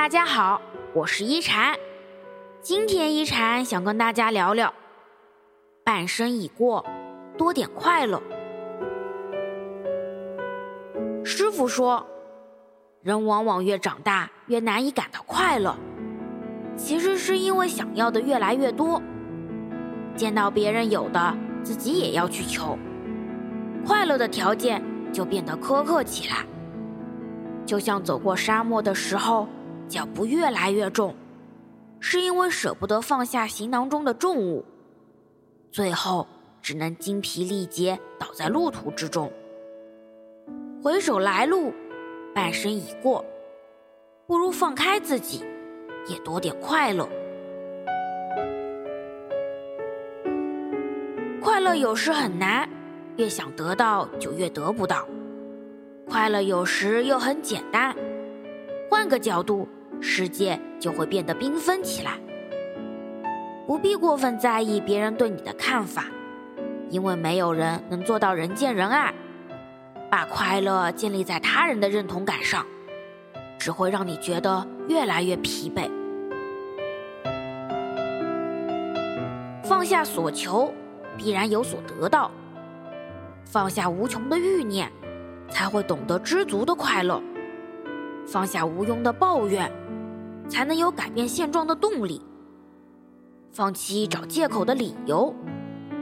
大家好，我是一禅。今天一禅想跟大家聊聊，半生已过，多点快乐。师傅说，人往往越长大越难以感到快乐，其实是因为想要的越来越多，见到别人有的，自己也要去求，快乐的条件就变得苛刻起来。就像走过沙漠的时候，脚步越来越重，是因为舍不得放下行囊中的重物，最后只能精疲力竭倒在路途之中。回首来路，半生已过，不如放开自己，也多点快乐。快乐有时很难，越想得到就越得不到。快乐有时又很简单，换个角度，世界就会变得缤纷起来。不必过分在意别人对你的看法，因为没有人能做到人见人爱。把快乐建立在他人的认同感上，只会让你觉得越来越疲惫。放下所求，必然有所得到；放下无穷的欲念。才会懂得知足的快乐，放下无用的抱怨，才能有改变现状的动力；放弃找借口的理由，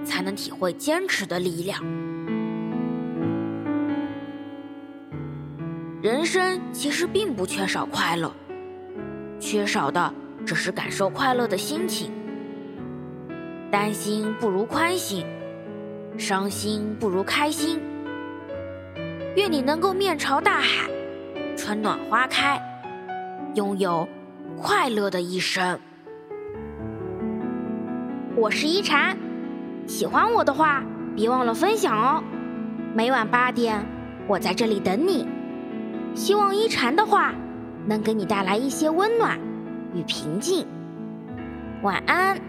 才能体会坚持的力量。人生其实并不缺少快乐，缺少的只是感受快乐的心情。担心不如宽心，伤心不如开心。愿你能够面朝大海，春暖花开，拥有快乐的一生。我是一禅，喜欢我的话，别忘了分享哦。每晚八点，我在这里等你。希望一禅的话能给你带来一些温暖与平静。晚安。